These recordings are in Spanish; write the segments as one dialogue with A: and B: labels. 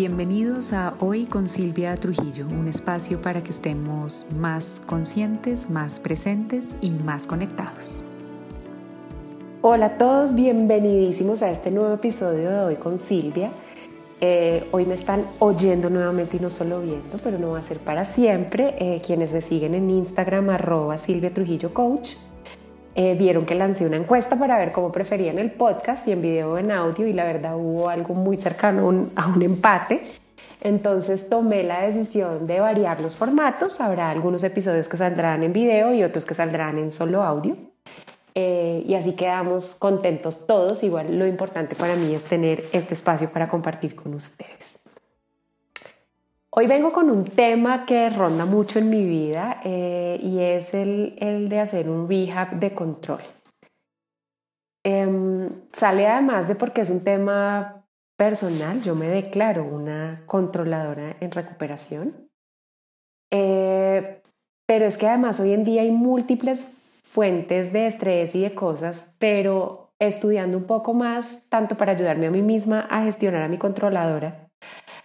A: Bienvenidos a Hoy con Silvia Trujillo, un espacio para que estemos más conscientes, más presentes y más conectados.
B: Hola a todos, bienvenidísimos a este nuevo episodio de Hoy con Silvia. Eh, hoy me están oyendo nuevamente y no solo viendo, pero no va a ser para siempre. Eh, quienes me siguen en Instagram, arroba Silvia Trujillo Coach, eh, vieron que lancé una encuesta para ver cómo preferían el podcast y en video o en audio y la verdad hubo algo muy cercano a un empate. Entonces tomé la decisión de variar los formatos. Habrá algunos episodios que saldrán en video y otros que saldrán en solo audio. Eh, y así quedamos contentos todos. Igual lo importante para mí es tener este espacio para compartir con ustedes. Hoy vengo con un tema que ronda mucho en mi vida eh, y es el, de hacer un rehab de control. Em, sale además de porque es un tema personal, yo me declaro una controladora en recuperación, eh, pero es que además hoy en día hay múltiples fuentes de estrés y de cosas, pero estudiando un poco más, tanto para ayudarme a mí misma a gestionar a mi controladora,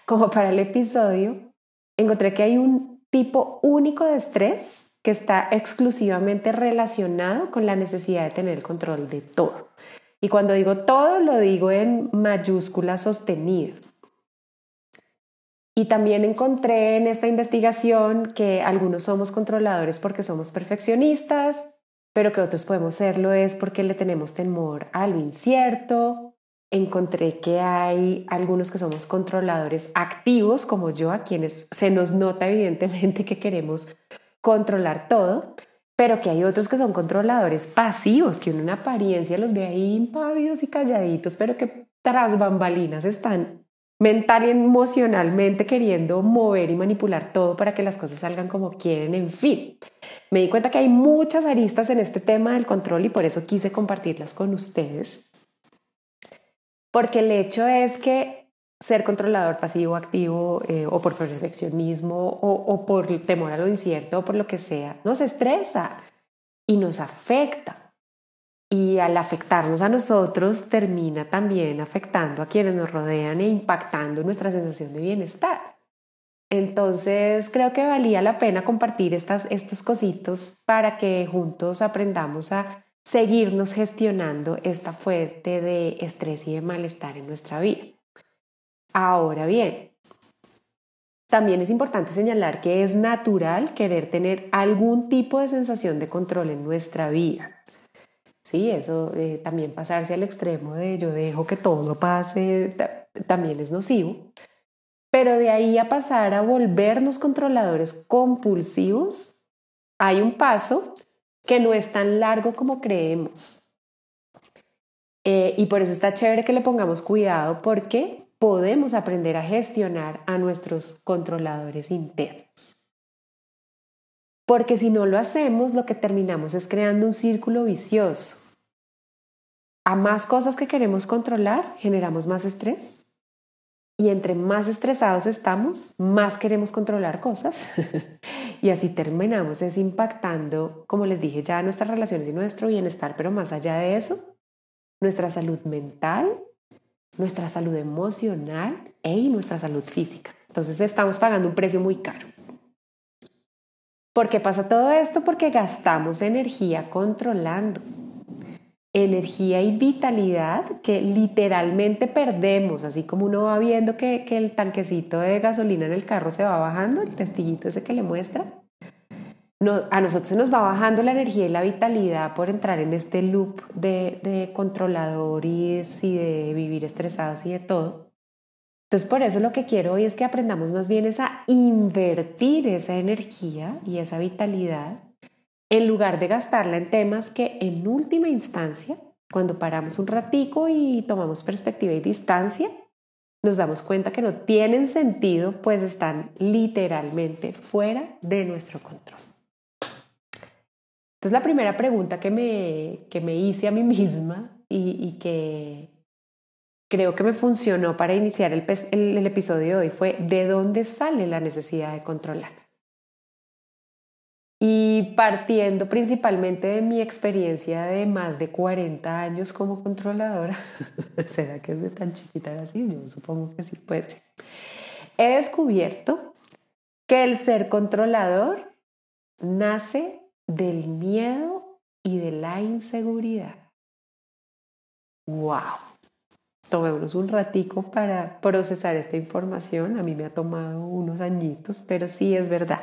B: como para el episodio, encontré que hay un tipo único de estrés que está exclusivamente relacionado con la necesidad de tener el control de todo. Y cuando digo todo, lo digo en mayúscula sostenida. Y también encontré en esta investigación que algunos somos controladores porque somos perfeccionistas, pero que otros podemos serlo es porque le tenemos temor a lo incierto, encontré que hay algunos que somos controladores activos, como yo, a quienes se nos nota evidentemente que queremos controlar todo, pero que hay otros que son controladores pasivos, que en apariencia los ve ahí impávidos y calladitos, pero que tras bambalinas están mental y emocionalmente queriendo mover y manipular todo para que las cosas salgan como quieren, en fin. Me di cuenta que hay muchas aristas en este tema del control y por eso quise compartirlas con ustedes porque el hecho es que ser controlador pasivo, activo, eh, o por perfeccionismo, o, o por temor a lo incierto, o por lo que sea, nos estresa y nos afecta. Y al afectarnos a nosotros, termina también afectando a quienes nos rodean e impactando nuestra sensación de bienestar. Entonces creo que valía la pena compartir estas, estos cositos para que juntos aprendamos a seguirnos gestionando esta fuerte de estrés y de malestar en nuestra vida. Ahora bien, también es importante señalar que es natural querer tener algún tipo de sensación de control en nuestra vida. Sí, eso eh, también pasarse al extremo de yo dejo que todo pase también es nocivo. Pero de ahí a pasar a volvernos controladores compulsivos, hay un paso que no es tan largo como creemos. Eh, y por eso está chévere que le pongamos cuidado porque podemos aprender a gestionar a nuestros controladores internos. Porque si no lo hacemos, lo que terminamos es creando un círculo vicioso. A más cosas que queremos controlar, generamos más estrés y entre más estresados estamos, más queremos controlar cosas. y así terminamos es impactando, como les dije ya, nuestras relaciones y nuestro bienestar, pero más allá de eso, nuestra salud mental, nuestra salud emocional e nuestra salud física. Entonces estamos pagando un precio muy caro. ¿Por qué pasa todo esto? Porque gastamos energía controlando energía y vitalidad que literalmente perdemos, así como uno va viendo que, que, el tanquecito de gasolina en el carro se va bajando, el testillito ese que le muestra. A nosotros se nos va bajando la energía y la vitalidad por entrar en este loop de, de controladores y de vivir estresados y de todo. Entonces, por eso lo que quiero hoy es que aprendamos más bien es a invertir esa energía y esa vitalidad en lugar de gastarla en temas que en última instancia, cuando paramos un ratico y tomamos perspectiva y distancia, nos damos cuenta que no tienen sentido, pues están literalmente fuera de nuestro control. Entonces la primera pregunta que me, que me hice a mí misma y, que creo que me funcionó para iniciar el, el episodio de hoy fue, ¿de dónde sale la necesidad de controlar? Partiendo principalmente de mi experiencia de más de 40 años como controladora, ¿será que es de tan chiquita así? Yo supongo que sí puede ser. He descubierto que el ser controlador nace del miedo y de la inseguridad. ¡Wow! Tomémonos un ratico para procesar esta información. A mí me ha tomado unos añitos, pero sí es verdad.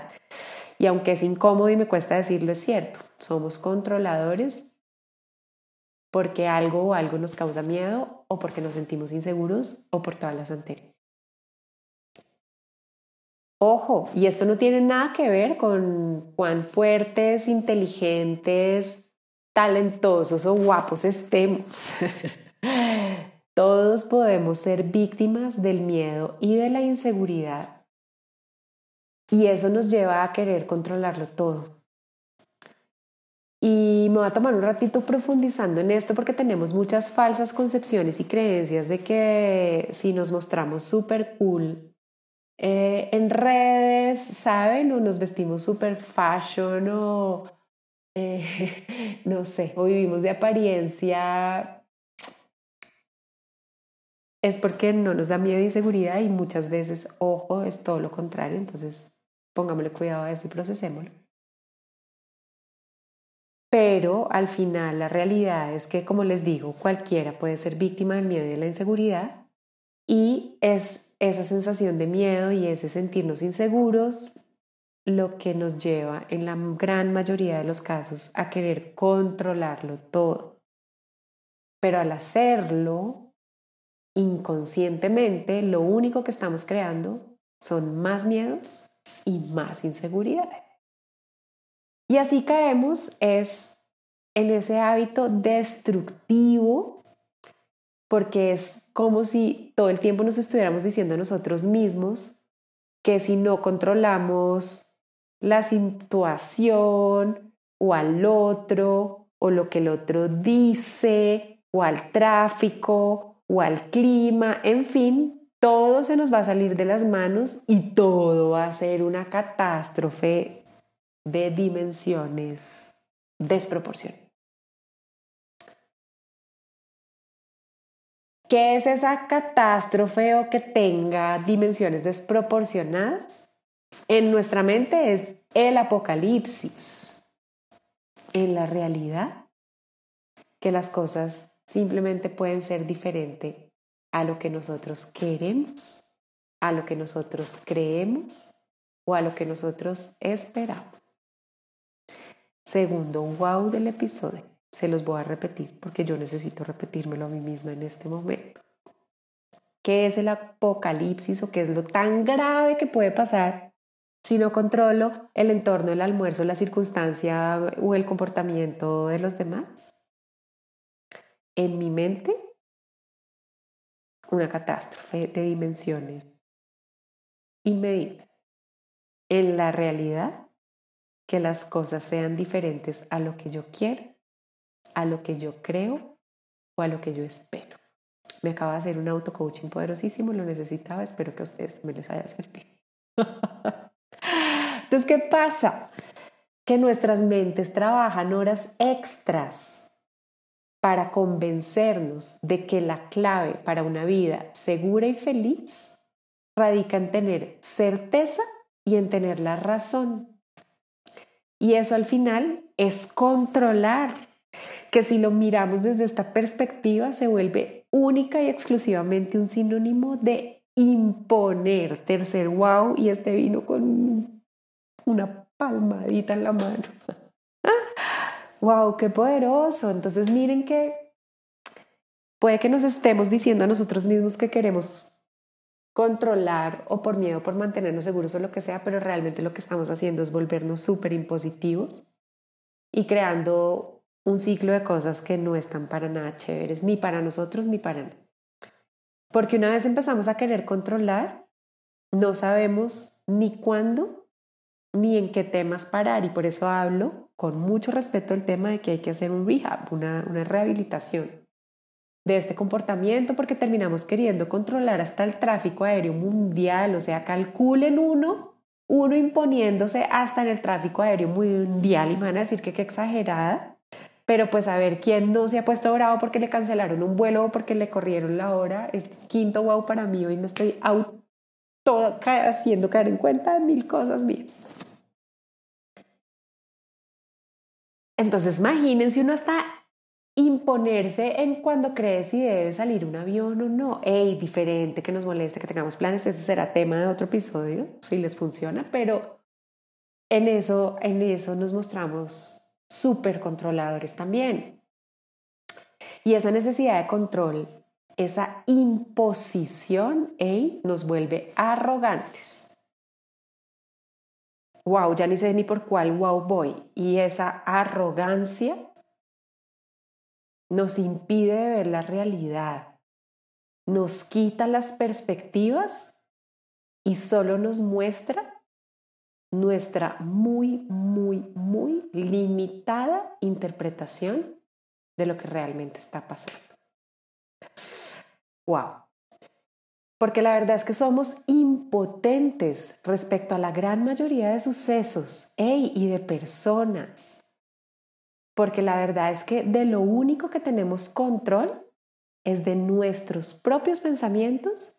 B: Y aunque es incómodo y me cuesta decirlo, es cierto. Somos controladores porque algo o algo nos causa miedo o porque nos sentimos inseguros o por todas las anteriores. Ojo, y esto no tiene nada que ver con cuán fuertes, inteligentes, talentosos o guapos estemos. Todos podemos ser víctimas del miedo y de la inseguridad. Y eso nos lleva a querer controlarlo todo. Y me voy a tomar un ratito profundizando en esto porque tenemos muchas falsas concepciones y creencias de que si nos mostramos súper cool eh, en redes, ¿saben? O nos vestimos súper fashion o eh, no sé, o vivimos de apariencia, es porque no nos da miedo e inseguridad y muchas veces, ojo, es todo lo contrario. Entonces, pongámosle cuidado a eso y procesémoslo. Pero al final la realidad es que, como les digo, cualquiera puede ser víctima del miedo y de la inseguridad y es esa sensación de miedo y ese sentirnos inseguros lo que nos lleva en la gran mayoría de los casos a querer controlarlo todo. Pero al hacerlo inconscientemente, lo único que estamos creando son más miedos y más inseguridades. Y así caemos es en ese hábito destructivo, porque es como si todo el tiempo nos estuviéramos diciendo nosotros mismos que si no controlamos la situación o al otro o lo que el otro dice o al tráfico o al clima, en fin, todo se nos va a salir de las manos y todo va a ser una catástrofe de dimensiones desproporcionadas. ¿Qué es esa catástrofe o que tenga dimensiones desproporcionadas? En nuestra mente es el apocalipsis. En la realidad, que las cosas simplemente pueden ser diferentes a lo que nosotros queremos, a lo que nosotros creemos o a lo que nosotros esperamos. Segundo wow del episodio. Se los voy a repetir porque yo necesito repetírmelo a mí misma en este momento. ¿Qué es el apocalipsis o qué es lo tan grave que puede pasar si no controlo el entorno, el almuerzo, la circunstancia o el comportamiento de los demás? En mi mente, una catástrofe de dimensiones inmediatas. En la realidad, que las cosas sean diferentes a lo que yo quiero, a lo que yo creo o a lo que yo espero. Me acaba de hacer un auto-coaching poderosísimo, lo necesitaba, espero que a ustedes también les haya servido. Entonces, ¿qué pasa? Que nuestras mentes trabajan horas extras para convencernos de que la clave para una vida segura y feliz radica en tener certeza y en tener la razón. Y eso al final es controlar, que si lo miramos desde esta perspectiva se vuelve única y exclusivamente un sinónimo de imponer. Tercer wow, y este vino con una palmadita en la mano. Wow, qué poderoso. Entonces miren que puede que nos estemos diciendo a nosotros mismos que queremos controlar o por miedo por mantenernos seguros o lo que sea, pero realmente lo que estamos haciendo es volvernos súper impositivos y creando un ciclo de cosas que no están para nada chéveres, ni para nosotros ni para nadie. Porque una vez empezamos a querer controlar, no sabemos ni cuándo ni en qué temas parar y por eso hablo con mucho respeto del tema de que hay que hacer un rehab, una, una rehabilitación de este comportamiento porque terminamos queriendo controlar hasta el tráfico aéreo mundial, o sea, calculen uno, uno imponiéndose hasta en el tráfico aéreo mundial y me van a decir que qué exagerada, pero pues a ver quién no se ha puesto bravo porque le cancelaron un vuelo o porque le corrieron la hora, es quinto wow para mí, hoy me estoy todo haciendo caer en cuenta mil cosas mías. Entonces imagínense uno hasta imponerse en cuando cree si debe salir un avión o no. Ey, diferente, que nos moleste, que tengamos planes, eso será tema de otro episodio, si les funciona, pero en eso, en eso nos mostramos súper controladores también. Y esa necesidad de control, esa imposición, ey, nos vuelve arrogantes. Wow, ya ni sé ni por cuál wow voy. Y esa arrogancia nos impide ver la realidad, nos quita las perspectivas y solo nos muestra nuestra muy, muy, muy limitada interpretación de lo que realmente está pasando. Wow. Porque la verdad es que somos impotentes respecto a la gran mayoría de sucesos y de personas. Porque la verdad es que de lo único que tenemos control es de nuestros propios pensamientos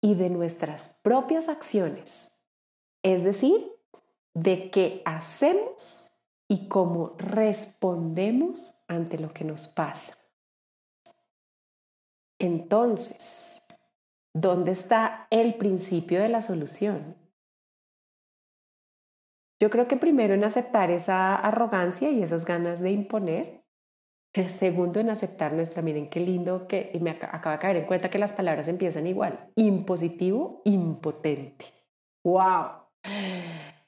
B: y de nuestras propias acciones. Es decir, de qué hacemos y cómo respondemos ante lo que nos pasa. Entonces, ¿dónde está el principio de la solución? Yo creo que primero en aceptar esa arrogancia y esas ganas de imponer. Segundo, en aceptar nuestra, miren qué lindo que me acaba de caer en cuenta que las palabras empiezan igual. Impositivo, impotente. ¡Wow!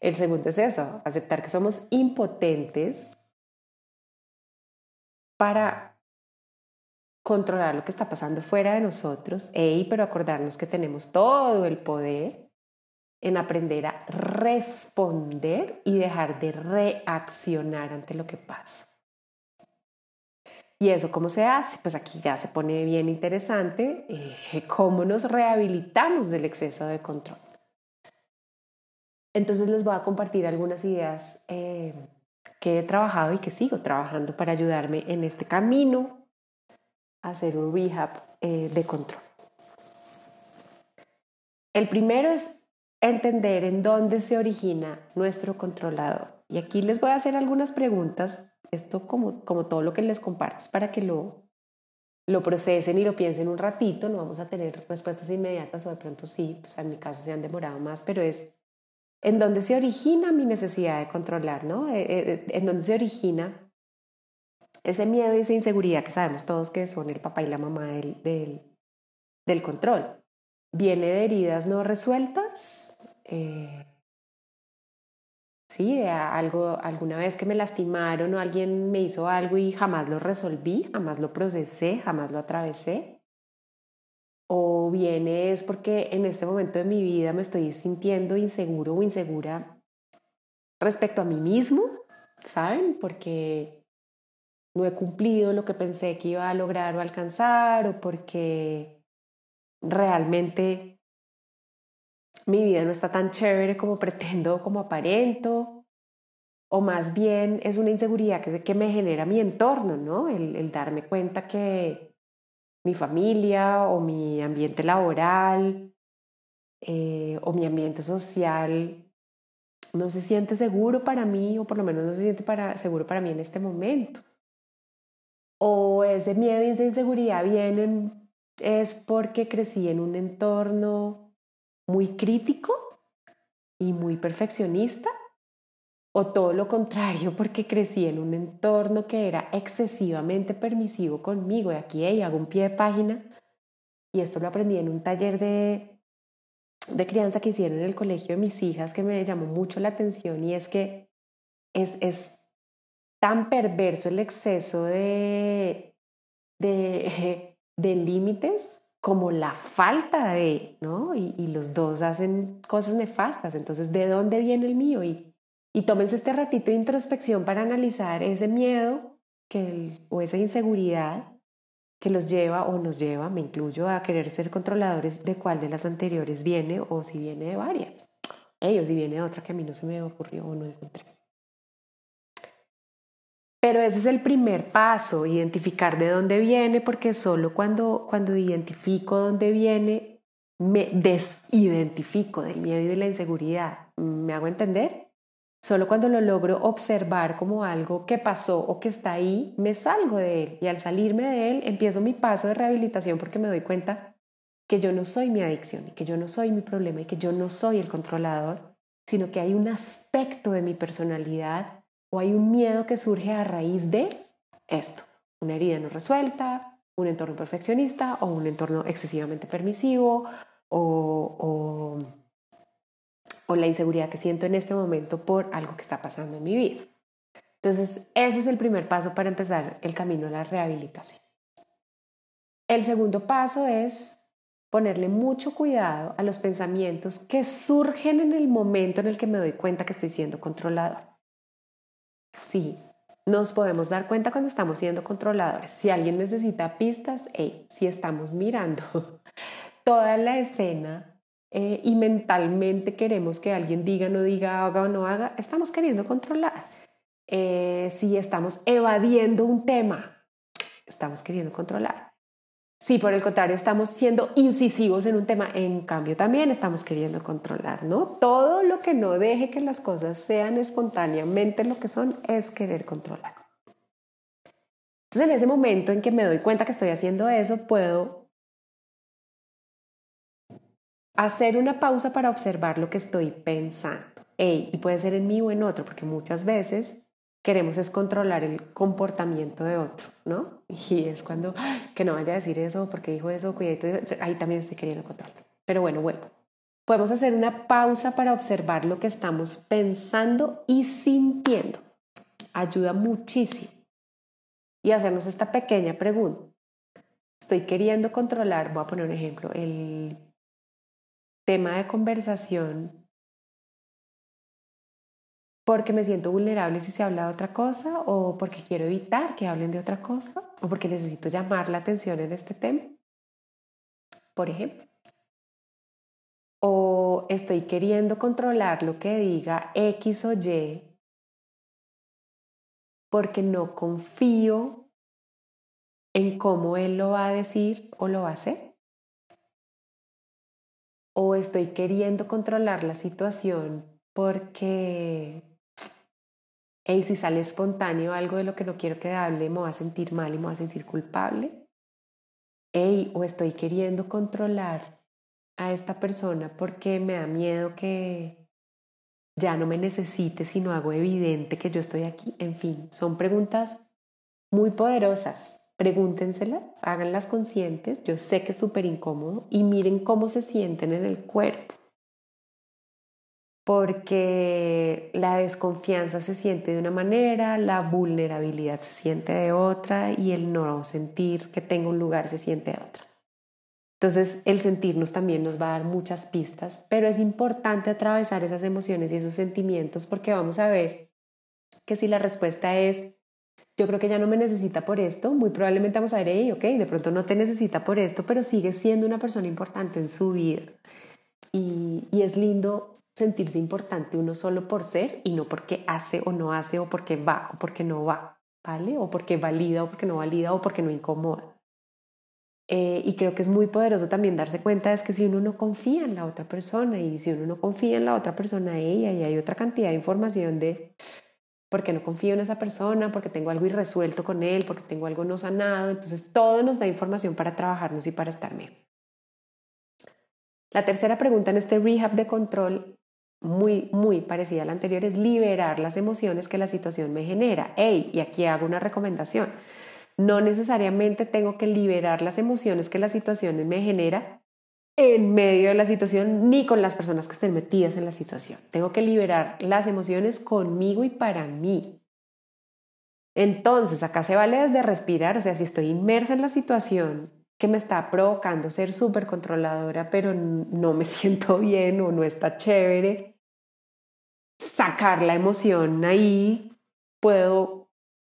B: El segundo es eso, aceptar que somos impotentes para controlar lo que está pasando fuera de nosotros, Ey, pero acordarnos que tenemos todo el poder en aprender a responder y dejar de reaccionar ante lo que pasa. ¿Y eso cómo se hace? Pues aquí ya se pone bien interesante eh, cómo nos rehabilitamos del exceso de control. Entonces les voy a compartir algunas ideas eh, que he trabajado y que sigo trabajando para ayudarme en este camino hacer un rehab eh, de control. El primero es entender en dónde se origina nuestro controlador. Y aquí les voy a hacer algunas preguntas, esto como, como todo lo que les comparto, para que lo, lo procesen y lo piensen un ratito, no vamos a tener respuestas inmediatas o de pronto sí, pues en mi caso se han demorado más, pero es en dónde se origina mi necesidad de controlar, ¿no? Eh, eh, en dónde se origina ese miedo y esa inseguridad que sabemos todos que son el papá y la mamá del, del, control. ¿Viene de heridas no resueltas? Eh, sí, algo, alguna vez que me lastimaron o alguien me hizo algo y jamás lo resolví, jamás lo procesé, jamás lo atravesé. O viene es porque en este momento de mi vida me estoy sintiendo inseguro o insegura respecto a mí mismo, ¿saben? Porque no he cumplido lo que pensé que iba a lograr o alcanzar o porque realmente mi vida no está tan chévere como pretendo, como aparento, o más bien es una inseguridad que, que me genera mi entorno, ¿no? El, darme cuenta que mi familia o mi ambiente laboral eh, o mi ambiente social no se siente seguro para mí o por lo menos no se siente para, seguro para mí en este momento. O ese miedo y esa inseguridad vienen es porque crecí en un entorno muy crítico y muy perfeccionista o todo lo contrario porque crecí en un entorno que era excesivamente permisivo conmigo. Y aquí hago un pie de página y esto lo aprendí en un taller de, de crianza que hicieron en el colegio de mis hijas que me llamó mucho la atención y es que es, es tan perverso el exceso de, de, de límites como la falta de, ¿no? Y, los dos hacen cosas nefastas. Entonces, ¿de dónde viene el mío? Y, y tómense este ratito de introspección para analizar ese miedo que o esa inseguridad que los lleva o nos lleva, me incluyo, a querer ser controladores de cuál de las anteriores viene o si viene de varias. Ellos, si viene otra que a mí no se me ocurrió o no encontré. Pero ese es el primer paso, identificar de dónde viene, porque solo cuando, cuando identifico dónde viene, me desidentifico del miedo y de la inseguridad. ¿Me hago entender? Solo cuando lo logro observar como algo que pasó o que está ahí, me salgo de él y al salirme de él empiezo mi paso de rehabilitación porque me doy cuenta que yo no soy mi adicción que yo no soy mi problema y que yo no soy el controlador, sino que hay un aspecto de mi personalidad o hay un miedo que surge a raíz de esto, una herida no resuelta, un entorno perfeccionista o un entorno excesivamente permisivo o, la inseguridad que siento en este momento por algo que está pasando en mi vida. Entonces, ese es el primer paso para empezar el camino a la rehabilitación. El segundo paso es ponerle mucho cuidado a los pensamientos que surgen en el momento en el que me doy cuenta que estoy siendo controlador. Sí, nos podemos dar cuenta cuando estamos siendo controladores. Si alguien necesita pistas, hey, si estamos mirando toda la escena eh, y mentalmente queremos que alguien diga, no diga, haga o no haga, estamos queriendo controlar. Eh, si estamos evadiendo un tema, estamos queriendo controlar. Si por el contrario estamos siendo incisivos en un tema, en cambio también estamos queriendo controlar, ¿no? Todo lo que no deje que las cosas sean espontáneamente lo que son es querer controlar. Entonces en ese momento en que me doy cuenta que estoy haciendo eso, puedo hacer una pausa para observar lo que estoy pensando. y puede ser en mí o en otro, porque muchas veces queremos es controlar el comportamiento de otro, ¿no? Y es cuando, que no vaya a decir eso, porque dijo eso, cuidado, ahí también estoy queriendo controlar. Pero bueno, bueno, podemos hacer una pausa para observar lo que estamos pensando y sintiendo. Ayuda muchísimo. Y hacernos esta pequeña pregunta. Estoy queriendo controlar, voy a poner un ejemplo, el tema de conversación porque me siento vulnerable si se habla de otra cosa o porque quiero evitar que hablen de otra cosa o porque necesito llamar la atención en este tema, por ejemplo. O estoy queriendo controlar lo que diga X o Y porque no confío en cómo él lo va a decir o lo va a hacer o estoy queriendo controlar la situación porque, hey, si sale espontáneo algo de lo que no quiero que hable, me va a sentir mal y me va a sentir culpable. Hey, o estoy queriendo controlar a esta persona porque me da miedo que ya no me necesite si no hago evidente que yo estoy aquí. En fin, son preguntas muy poderosas Pregúntenselas, háganlas conscientes. Yo sé que es súper incómodo y miren cómo se sienten en el cuerpo. Porque la desconfianza se siente de una manera, la vulnerabilidad se siente de otra y el no sentir que tengo un lugar se siente de otra. Entonces, el sentirnos también nos va a dar muchas pistas, pero es importante atravesar esas emociones y esos sentimientos porque vamos a ver que si la respuesta es yo creo que ya no me necesita por esto, muy probablemente vamos a ver, ok, de pronto no te necesita por esto, pero sigue siendo una persona importante en su vida. Y, y es lindo sentirse importante uno solo por ser y no porque hace o no hace o porque va o porque no va, ¿vale? O porque valida o porque no valida o porque no incomoda. Eh, y creo que es muy poderoso también darse cuenta es que si uno no confía en la otra persona y si uno no confía en la otra persona, ella, y hay otra cantidad de información de porque no confío en esa persona, porque tengo algo irresuelto con él, porque tengo algo no sanado. Entonces, todo nos da información para trabajarnos y para estar bien. La tercera pregunta en este rehab de control, muy, muy parecida a la anterior, es liberar las emociones que la situación me genera. Hey, y aquí hago una recomendación. No necesariamente tengo que liberar las emociones que la situación me genera en medio de la situación ni con las personas que estén metidas en la situación. Tengo que liberar las emociones conmigo y para mí. Entonces, acá se vale desde respirar, o sea, si estoy inmersa en la situación que me está provocando ser súper controladora, pero no me siento bien o no está chévere, sacar la emoción ahí, puedo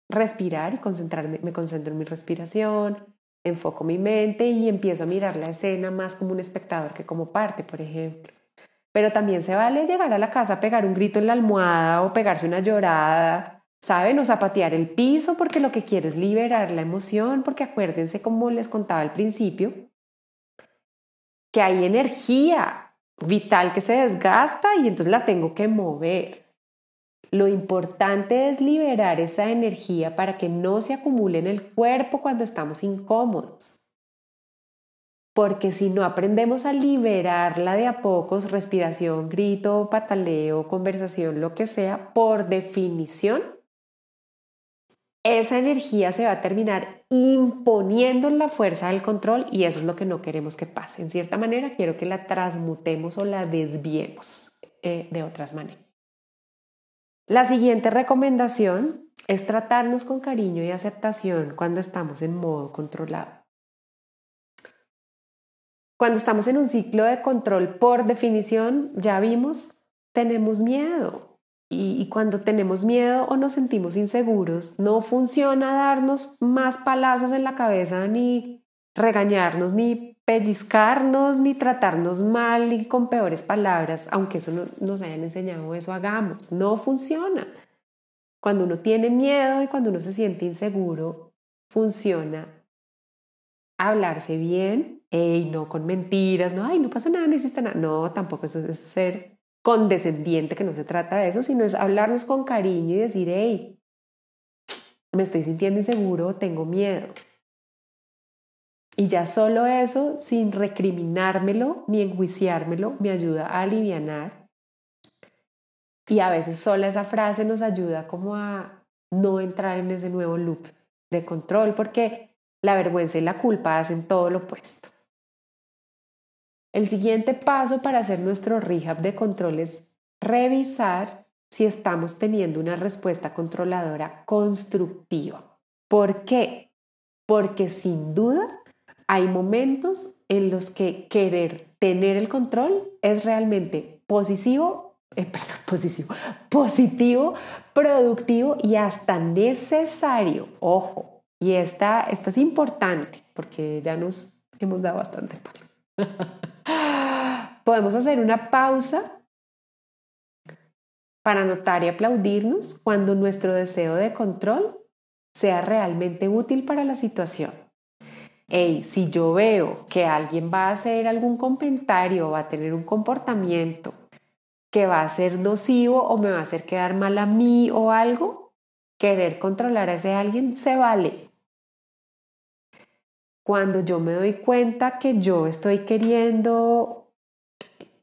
B: respirar y concentrarme, me concentro en mi respiración, enfoco mi mente y empiezo a mirar la escena más como un espectador que como parte, por ejemplo. Pero también se vale llegar a la casa, pegar un grito en la almohada o pegarse una llorada, ¿saben? O zapatear el piso porque lo que quiero es liberar la emoción, porque acuérdense como les contaba al principio, que hay energía vital que se desgasta y entonces la tengo que mover. Lo importante es liberar esa energía para que no se acumule en el cuerpo cuando estamos incómodos. Porque si no aprendemos a liberarla de a pocos, respiración, grito, pataleo, conversación, lo que sea, por definición, esa energía se va a terminar imponiendo en la fuerza del control y eso es lo que no queremos que pase. En cierta manera, quiero que la transmutemos o la desviemos eh, de otras maneras. La siguiente recomendación es tratarnos con cariño y aceptación cuando estamos en modo controlado. Cuando estamos en un ciclo de control, por definición, ya vimos, tenemos miedo. Y, cuando tenemos miedo o nos sentimos inseguros, no funciona darnos más palazos en la cabeza, ni regañarnos, ni pellizcarnos, ni tratarnos mal, ni con peores palabras, aunque eso no, nos hayan enseñado eso, hagamos. No funciona. Cuando uno tiene miedo y cuando uno se siente inseguro, funciona hablarse bien, y no con mentiras, no, ay, no pasó nada, no hiciste nada. No, tampoco eso es ser condescendiente, que no se trata de eso, sino es hablarnos con cariño y decir, hey, me estoy sintiendo inseguro, tengo miedo. Y ya solo eso, sin recriminármelo ni enjuiciármelo, me ayuda a aliviar. Y a veces sola esa frase nos ayuda como a no entrar en ese nuevo loop de control, porque la vergüenza y la culpa hacen todo lo opuesto. El siguiente paso para hacer nuestro rehab de control es revisar si estamos teniendo una respuesta controladora constructiva. ¿Por qué? Porque sin duda hay momentos en los que querer tener el control es realmente positivo, eh, perdón, positivo, positivo, productivo y hasta necesario. Ojo, y esta, esta es importante porque ya nos hemos dado bastante palo. Podemos hacer una pausa para notar y aplaudirnos cuando nuestro deseo de control sea realmente útil para la situación. Hey, si yo veo que alguien va a hacer algún comentario o va a tener un comportamiento que va a ser nocivo o me va a hacer quedar mal a mí o algo, querer controlar a ese alguien se vale. Cuando yo me doy cuenta que yo estoy queriendo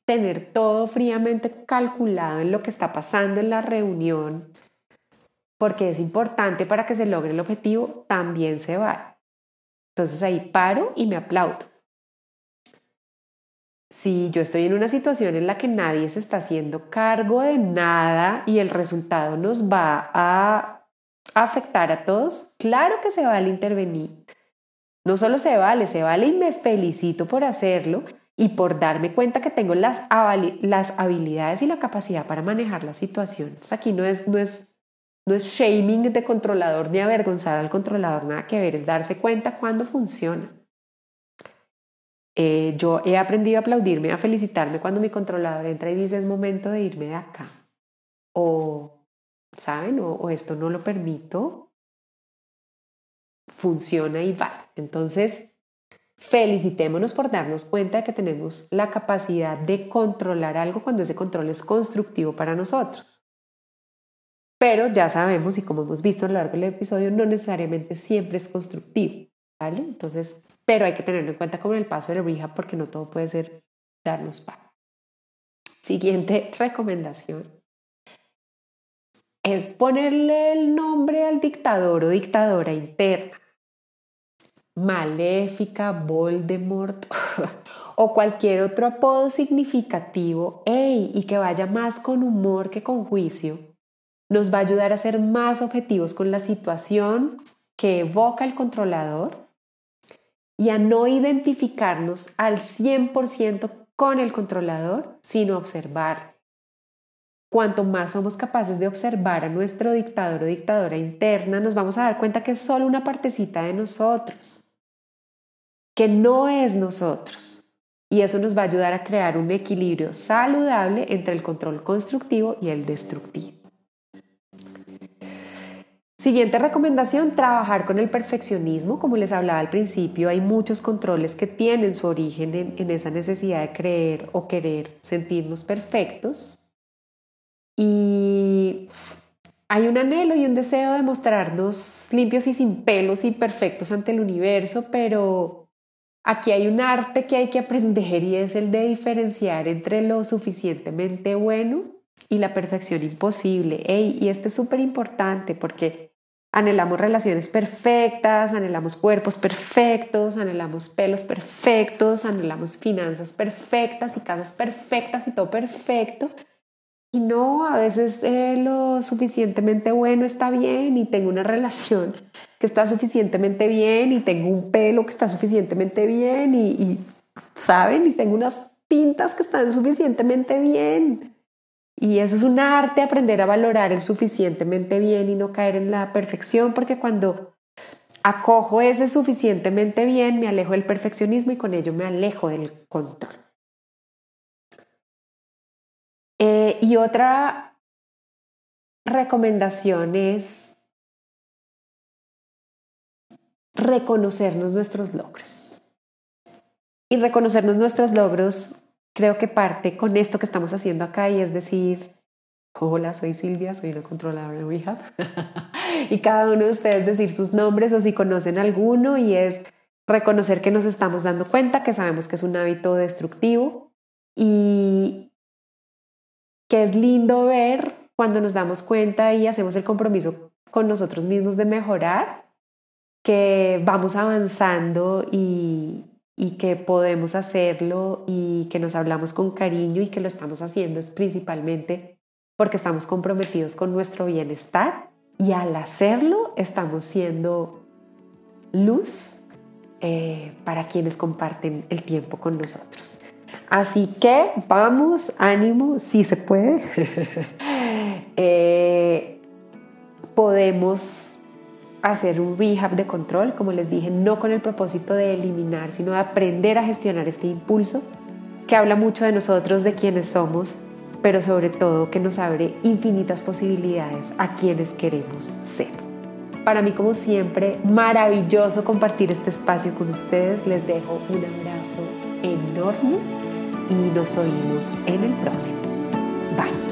B: tener todo fríamente calculado en lo que está pasando en la reunión, porque es importante para que se logre el objetivo, también se va. Entonces ahí paro y me aplaudo. Si yo estoy en una situación en la que nadie se está haciendo cargo de nada y el resultado nos va a afectar a todos, claro que se vale intervenir. No solo se vale, se vale y me felicito por hacerlo, y por darme cuenta que tengo las, habilidades y la capacidad para manejar la situación. Entonces aquí no es, no, es, no es shaming de controlador ni avergonzar al controlador, nada que ver, es darse cuenta cuando funciona. Eh, yo he aprendido a aplaudirme, a felicitarme cuando mi controlador entra y dice es momento de irme de acá. O, ¿saben? O esto no lo permito. Funciona y va. Entonces, Felicitémonos por darnos cuenta de que tenemos la capacidad de controlar algo cuando ese control es constructivo para nosotros. Pero ya sabemos, y como hemos visto a lo largo del episodio, no necesariamente siempre es constructivo. ¿vale? Entonces, pero hay que tenerlo en cuenta como el paso de la rehab porque no todo puede ser darnos paz. Siguiente recomendación es ponerle el nombre al dictador o dictadora interna maléfica, Voldemort o cualquier otro apodo significativo y que vaya más con humor que con juicio, nos va a ayudar a ser más objetivos con la situación que evoca el controlador y a no identificarnos al 100% con el controlador, sino observar. Cuanto más somos capaces de observar a nuestro dictador o dictadora interna, nos vamos a dar cuenta que es solo una partecita de nosotros que no es nosotros. Y eso nos va a ayudar a crear un equilibrio saludable entre el control constructivo y el destructivo. Siguiente recomendación, trabajar con el perfeccionismo. Como les hablaba al principio, hay muchos controles que tienen su origen en, en esa necesidad de creer o querer sentirnos perfectos. Y hay un anhelo y un deseo de mostrarnos limpios y sin pelos y perfectos ante el universo, pero aquí hay un arte que hay que aprender y es el de diferenciar entre lo suficientemente bueno y la perfección imposible. y este es súper importante porque anhelamos relaciones perfectas, anhelamos cuerpos perfectos, anhelamos pelos perfectos, anhelamos finanzas perfectas y casas perfectas y todo perfecto. Y no, a veces eh, lo suficientemente bueno está bien y tengo una relación que está suficientemente bien y tengo un pelo que está suficientemente bien y, y ¿saben? Y tengo unas pintas que están suficientemente bien. Y eso es un arte, aprender a valorar el suficientemente bien y no caer en la perfección, porque cuando acojo ese suficientemente bien, me alejo del perfeccionismo y con ello me alejo del control. Y otra recomendación es reconocernos nuestros logros. Y reconocernos nuestros logros creo que parte con esto que estamos haciendo acá y es decir, hola, soy Silvia, soy una controladora de rehab. y cada uno de ustedes decir sus nombres o si conocen alguno y es reconocer que nos estamos dando cuenta, que sabemos que es un hábito destructivo y que es lindo ver cuando nos damos cuenta y hacemos el compromiso con nosotros mismos de mejorar, que vamos avanzando y, y que podemos hacerlo y que nos hablamos con cariño y que lo estamos haciendo es principalmente porque estamos comprometidos con nuestro bienestar y al hacerlo estamos siendo luz eh, para quienes comparten el tiempo con nosotros. Así que vamos, ánimo, si se puede. Eh, podemos hacer un rehab de control, como les dije, no con el propósito de eliminar, sino de aprender a gestionar este impulso que habla mucho de nosotros, de quienes somos, pero sobre todo que nos abre infinitas posibilidades a quienes queremos ser. Para mí, como siempre, maravilloso compartir este espacio con ustedes. Les dejo un abrazo enorme y nos oímos en el próximo. Bye.